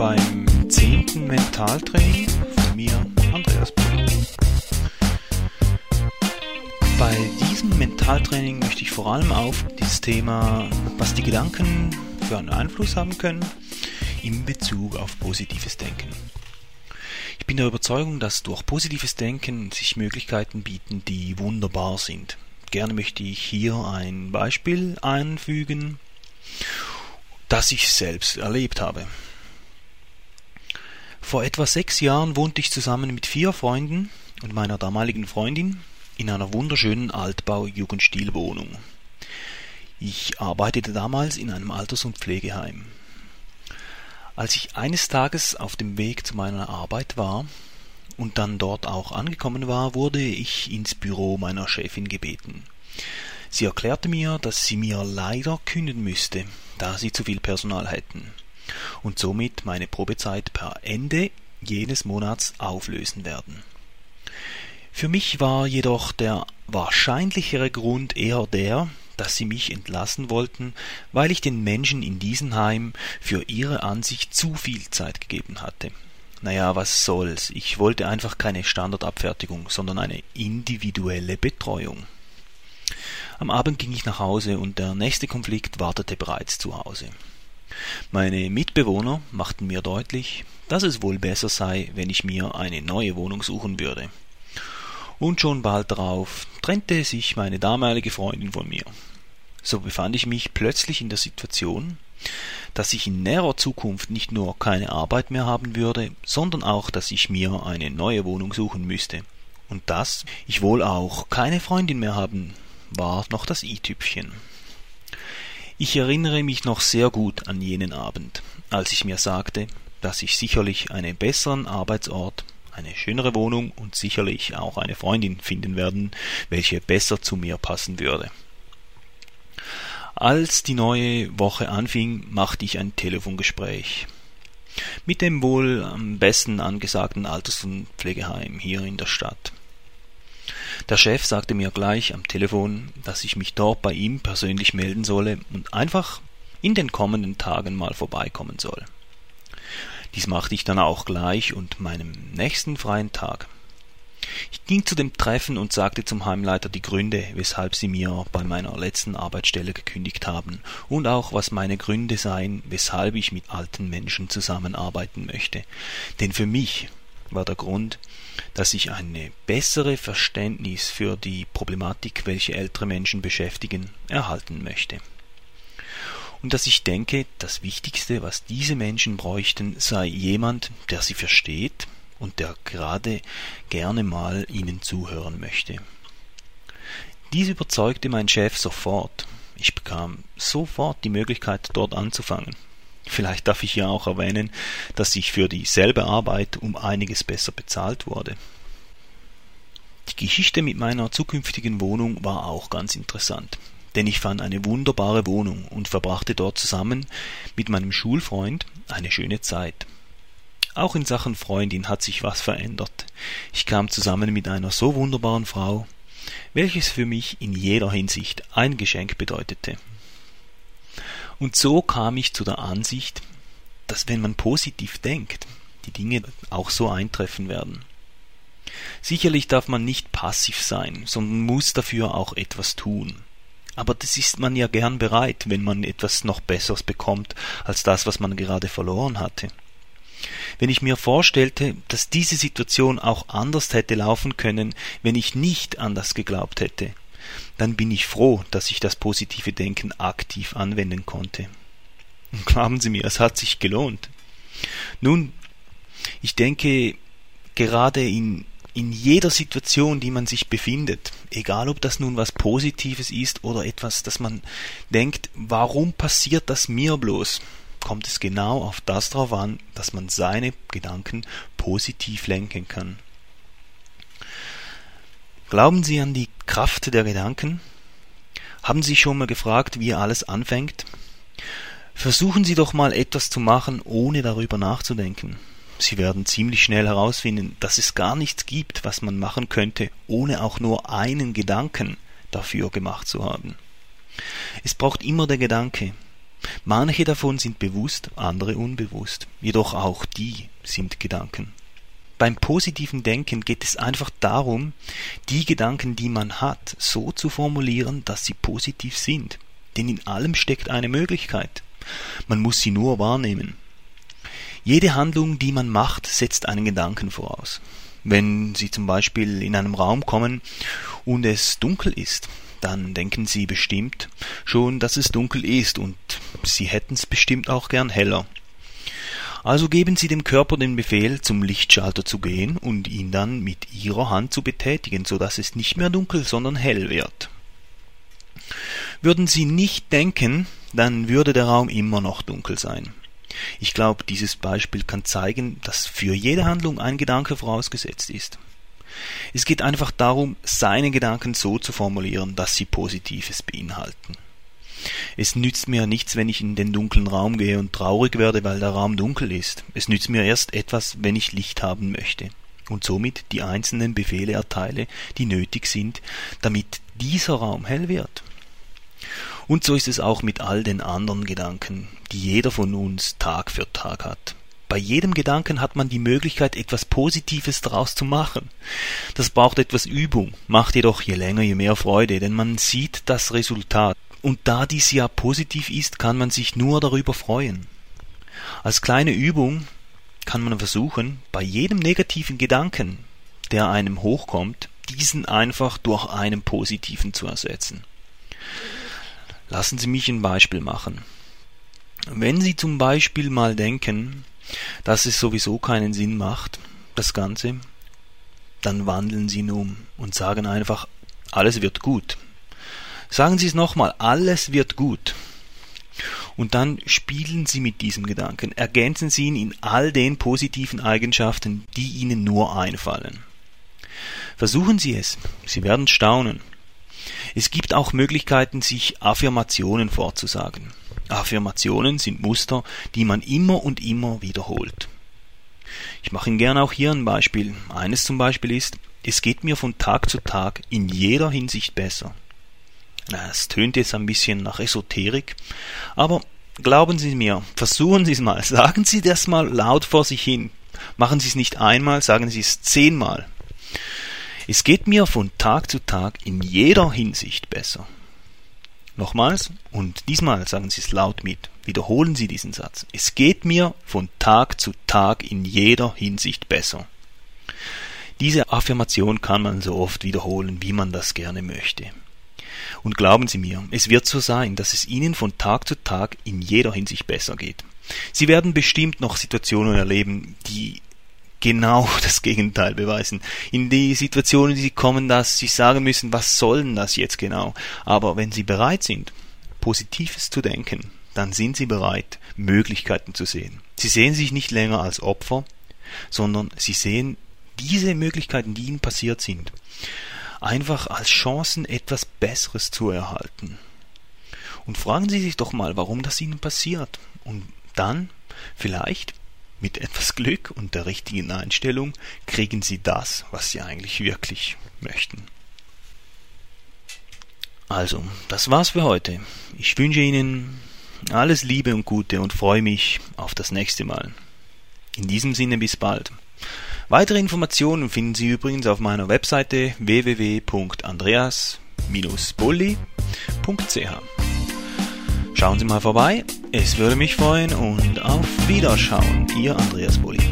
beim zehnten Mentaltraining von mir, Andreas Brunner. Bei diesem Mentaltraining möchte ich vor allem auf dieses Thema, was die Gedanken für einen Einfluss haben können, in Bezug auf positives Denken. Ich bin der Überzeugung, dass durch positives Denken sich Möglichkeiten bieten, die wunderbar sind. Gerne möchte ich hier ein Beispiel einfügen, das ich selbst erlebt habe. Vor etwa sechs Jahren wohnte ich zusammen mit vier Freunden und meiner damaligen Freundin in einer wunderschönen Altbau-Jugendstilwohnung. Ich arbeitete damals in einem Alters- und Pflegeheim. Als ich eines Tages auf dem Weg zu meiner Arbeit war und dann dort auch angekommen war, wurde ich ins Büro meiner Chefin gebeten. Sie erklärte mir, dass sie mir leider kündigen müsste, da sie zu viel Personal hätten und somit meine Probezeit per Ende jenes Monats auflösen werden. Für mich war jedoch der wahrscheinlichere Grund eher der, dass sie mich entlassen wollten, weil ich den Menschen in diesem Heim für ihre Ansicht zu viel Zeit gegeben hatte. Naja, was soll's, ich wollte einfach keine Standardabfertigung, sondern eine individuelle Betreuung. Am Abend ging ich nach Hause und der nächste Konflikt wartete bereits zu Hause. Meine Mitbewohner machten mir deutlich, dass es wohl besser sei, wenn ich mir eine neue Wohnung suchen würde. Und schon bald darauf trennte sich meine damalige Freundin von mir. So befand ich mich plötzlich in der Situation, dass ich in näherer Zukunft nicht nur keine Arbeit mehr haben würde, sondern auch, dass ich mir eine neue Wohnung suchen müsste. Und dass ich wohl auch keine Freundin mehr haben, war noch das i-Tüpfchen. Ich erinnere mich noch sehr gut an jenen Abend, als ich mir sagte, dass ich sicherlich einen besseren Arbeitsort, eine schönere Wohnung und sicherlich auch eine Freundin finden werden, welche besser zu mir passen würde. Als die neue Woche anfing, machte ich ein Telefongespräch mit dem wohl am besten angesagten Alters- und Pflegeheim hier in der Stadt. Der Chef sagte mir gleich am Telefon, dass ich mich dort bei ihm persönlich melden solle und einfach in den kommenden Tagen mal vorbeikommen soll. Dies machte ich dann auch gleich und meinem nächsten freien Tag. Ich ging zu dem Treffen und sagte zum Heimleiter die Gründe, weshalb sie mir bei meiner letzten Arbeitsstelle gekündigt haben und auch was meine Gründe seien, weshalb ich mit alten Menschen zusammenarbeiten möchte. Denn für mich war der Grund, dass ich eine bessere Verständnis für die Problematik, welche ältere Menschen beschäftigen, erhalten möchte. Und dass ich denke, das Wichtigste, was diese Menschen bräuchten, sei jemand, der sie versteht und der gerade gerne mal ihnen zuhören möchte. Dies überzeugte mein Chef sofort. Ich bekam sofort die Möglichkeit, dort anzufangen. Vielleicht darf ich ja auch erwähnen, dass ich für dieselbe Arbeit um einiges besser bezahlt wurde. Die Geschichte mit meiner zukünftigen Wohnung war auch ganz interessant, denn ich fand eine wunderbare Wohnung und verbrachte dort zusammen mit meinem Schulfreund eine schöne Zeit. Auch in Sachen Freundin hat sich was verändert. Ich kam zusammen mit einer so wunderbaren Frau, welches für mich in jeder Hinsicht ein Geschenk bedeutete. Und so kam ich zu der Ansicht, dass wenn man positiv denkt, die Dinge auch so eintreffen werden. Sicherlich darf man nicht passiv sein, sondern muss dafür auch etwas tun. Aber das ist man ja gern bereit, wenn man etwas noch Besseres bekommt als das, was man gerade verloren hatte. Wenn ich mir vorstellte, dass diese Situation auch anders hätte laufen können, wenn ich nicht an das geglaubt hätte, dann bin ich froh, dass ich das positive Denken aktiv anwenden konnte. Und glauben Sie mir, es hat sich gelohnt. Nun, ich denke, gerade in, in jeder Situation, die man sich befindet, egal ob das nun was Positives ist oder etwas, das man denkt, warum passiert das mir bloß, kommt es genau auf das drauf an, dass man seine Gedanken positiv lenken kann. Glauben Sie an die Kraft der Gedanken? Haben Sie schon mal gefragt, wie alles anfängt? Versuchen Sie doch mal etwas zu machen, ohne darüber nachzudenken. Sie werden ziemlich schnell herausfinden, dass es gar nichts gibt, was man machen könnte, ohne auch nur einen Gedanken dafür gemacht zu haben. Es braucht immer der Gedanke, Manche davon sind bewusst, andere unbewusst. Jedoch auch die sind Gedanken. Beim positiven Denken geht es einfach darum, die Gedanken, die man hat, so zu formulieren, dass sie positiv sind. Denn in allem steckt eine Möglichkeit. Man muss sie nur wahrnehmen. Jede Handlung, die man macht, setzt einen Gedanken voraus. Wenn Sie zum Beispiel in einem Raum kommen und es dunkel ist, dann denken Sie bestimmt schon, dass es dunkel ist und Sie hätten es bestimmt auch gern heller. Also geben Sie dem Körper den Befehl, zum Lichtschalter zu gehen und ihn dann mit Ihrer Hand zu betätigen, so dass es nicht mehr dunkel, sondern hell wird. Würden Sie nicht denken, dann würde der Raum immer noch dunkel sein. Ich glaube, dieses Beispiel kann zeigen, dass für jede Handlung ein Gedanke vorausgesetzt ist. Es geht einfach darum, seine Gedanken so zu formulieren, dass sie Positives beinhalten. Es nützt mir nichts, wenn ich in den dunklen Raum gehe und traurig werde, weil der Raum dunkel ist. Es nützt mir erst etwas, wenn ich Licht haben möchte und somit die einzelnen Befehle erteile, die nötig sind, damit dieser Raum hell wird. Und so ist es auch mit all den anderen Gedanken, die jeder von uns Tag für Tag hat. Bei jedem Gedanken hat man die Möglichkeit, etwas Positives daraus zu machen. Das braucht etwas Übung, macht jedoch je länger, je mehr Freude, denn man sieht das Resultat. Und da dies ja positiv ist, kann man sich nur darüber freuen. Als kleine Übung kann man versuchen, bei jedem negativen Gedanken, der einem hochkommt, diesen einfach durch einen positiven zu ersetzen. Lassen Sie mich ein Beispiel machen. Wenn Sie zum Beispiel mal denken, dass es sowieso keinen Sinn macht, das Ganze, dann wandeln Sie ihn um und sagen einfach, alles wird gut. Sagen Sie es nochmal, alles wird gut. Und dann spielen Sie mit diesem Gedanken, ergänzen Sie ihn in all den positiven Eigenschaften, die Ihnen nur einfallen. Versuchen Sie es, Sie werden staunen. Es gibt auch Möglichkeiten, sich Affirmationen vorzusagen. Affirmationen sind Muster, die man immer und immer wiederholt. Ich mache Ihnen gerne auch hier ein Beispiel. Eines zum Beispiel ist, es geht mir von Tag zu Tag in jeder Hinsicht besser. Es tönt jetzt ein bisschen nach Esoterik, aber glauben Sie mir, versuchen Sie es mal, sagen Sie das mal laut vor sich hin. Machen Sie es nicht einmal, sagen Sie es zehnmal. Es geht mir von Tag zu Tag in jeder Hinsicht besser. Nochmals, und diesmal sagen Sie es laut mit, wiederholen Sie diesen Satz. Es geht mir von Tag zu Tag in jeder Hinsicht besser. Diese Affirmation kann man so oft wiederholen, wie man das gerne möchte. Und glauben Sie mir, es wird so sein, dass es Ihnen von Tag zu Tag in jeder Hinsicht besser geht. Sie werden bestimmt noch Situationen erleben, die genau das Gegenteil beweisen. In die Situationen, die sie kommen, dass sie sagen müssen, was soll denn das jetzt genau? Aber wenn sie bereit sind, Positives zu denken, dann sind sie bereit, Möglichkeiten zu sehen. Sie sehen sich nicht länger als Opfer, sondern sie sehen diese Möglichkeiten, die ihnen passiert sind, einfach als Chancen, etwas Besseres zu erhalten. Und fragen Sie sich doch mal, warum das Ihnen passiert. Und dann, vielleicht, mit etwas Glück und der richtigen Einstellung kriegen Sie das, was Sie eigentlich wirklich möchten. Also, das war's für heute. Ich wünsche Ihnen alles Liebe und Gute und freue mich auf das nächste Mal. In diesem Sinne bis bald. Weitere Informationen finden Sie übrigens auf meiner Webseite www.andreas-bulli.ch. Schauen Sie mal vorbei, es würde mich freuen und auf Wiederschauen, Ihr Andreas Bulli.